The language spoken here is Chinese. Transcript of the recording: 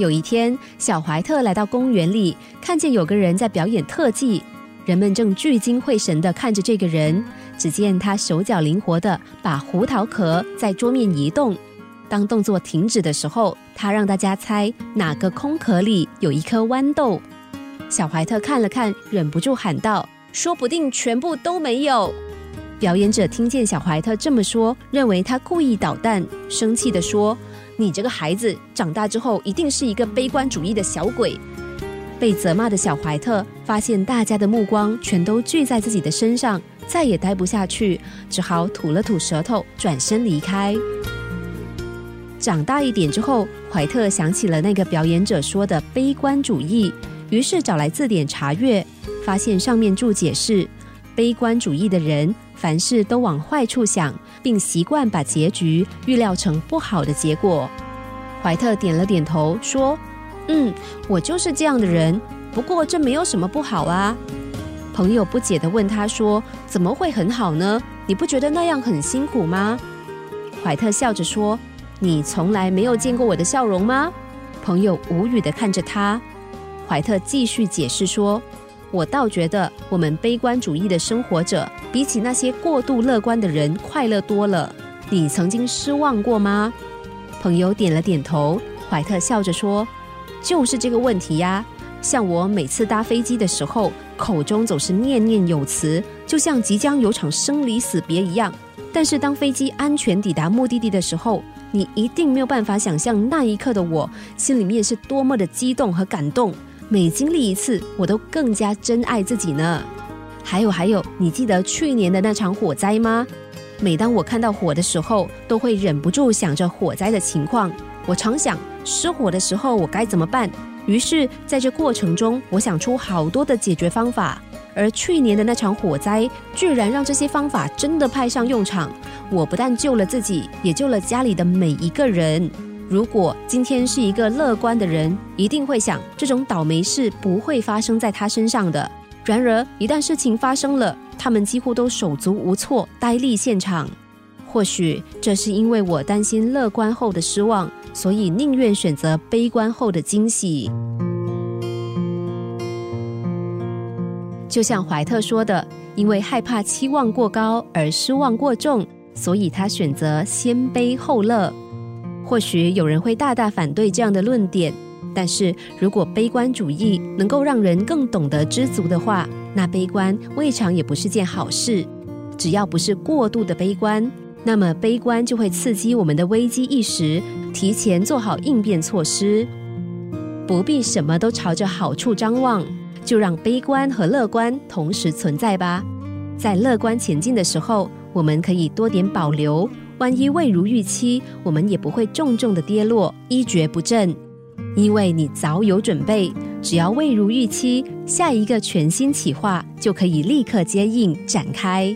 有一天，小怀特来到公园里，看见有个人在表演特技，人们正聚精会神地看着这个人。只见他手脚灵活地把胡桃壳在桌面移动，当动作停止的时候，他让大家猜哪个空壳里有一颗豌豆。小怀特看了看，忍不住喊道：“说不定全部都没有。”表演者听见小怀特这么说，认为他故意捣蛋，生气地说：“你这个孩子长大之后一定是一个悲观主义的小鬼。”被责骂的小怀特发现大家的目光全都聚在自己的身上，再也待不下去，只好吐了吐舌头，转身离开。长大一点之后，怀特想起了那个表演者说的悲观主义，于是找来字典查阅，发现上面注解是：悲观主义的人。凡事都往坏处想，并习惯把结局预料成不好的结果。怀特点了点头，说：“嗯，我就是这样的人。不过这没有什么不好啊。”朋友不解地问他说：“怎么会很好呢？你不觉得那样很辛苦吗？”怀特笑着说：“你从来没有见过我的笑容吗？”朋友无语地看着他。怀特继续解释说。我倒觉得，我们悲观主义的生活者，比起那些过度乐观的人快乐多了。你曾经失望过吗？朋友点了点头。怀特笑着说：“就是这个问题呀。像我每次搭飞机的时候，口中总是念念有词，就像即将有场生离死别一样。但是当飞机安全抵达目的地的时候，你一定没有办法想象那一刻的我心里面是多么的激动和感动。”每经历一次，我都更加珍爱自己呢。还有还有，你记得去年的那场火灾吗？每当我看到火的时候，都会忍不住想着火灾的情况。我常想，失火的时候我该怎么办？于是，在这过程中，我想出好多的解决方法。而去年的那场火灾，居然让这些方法真的派上用场。我不但救了自己，也救了家里的每一个人。如果今天是一个乐观的人，一定会想这种倒霉事不会发生在他身上的。然而，一旦事情发生了，他们几乎都手足无措，呆立现场。或许这是因为我担心乐观后的失望，所以宁愿选择悲观后的惊喜。就像怀特说的：“因为害怕期望过高而失望过重，所以他选择先悲后乐。”或许有人会大大反对这样的论点，但是如果悲观主义能够让人更懂得知足的话，那悲观未尝也不是件好事。只要不是过度的悲观，那么悲观就会刺激我们的危机意识，提前做好应变措施。不必什么都朝着好处张望，就让悲观和乐观同时存在吧。在乐观前进的时候，我们可以多点保留。万一未如预期，我们也不会重重的跌落，一蹶不振，因为你早有准备。只要未如预期，下一个全新企划就可以立刻接应展开。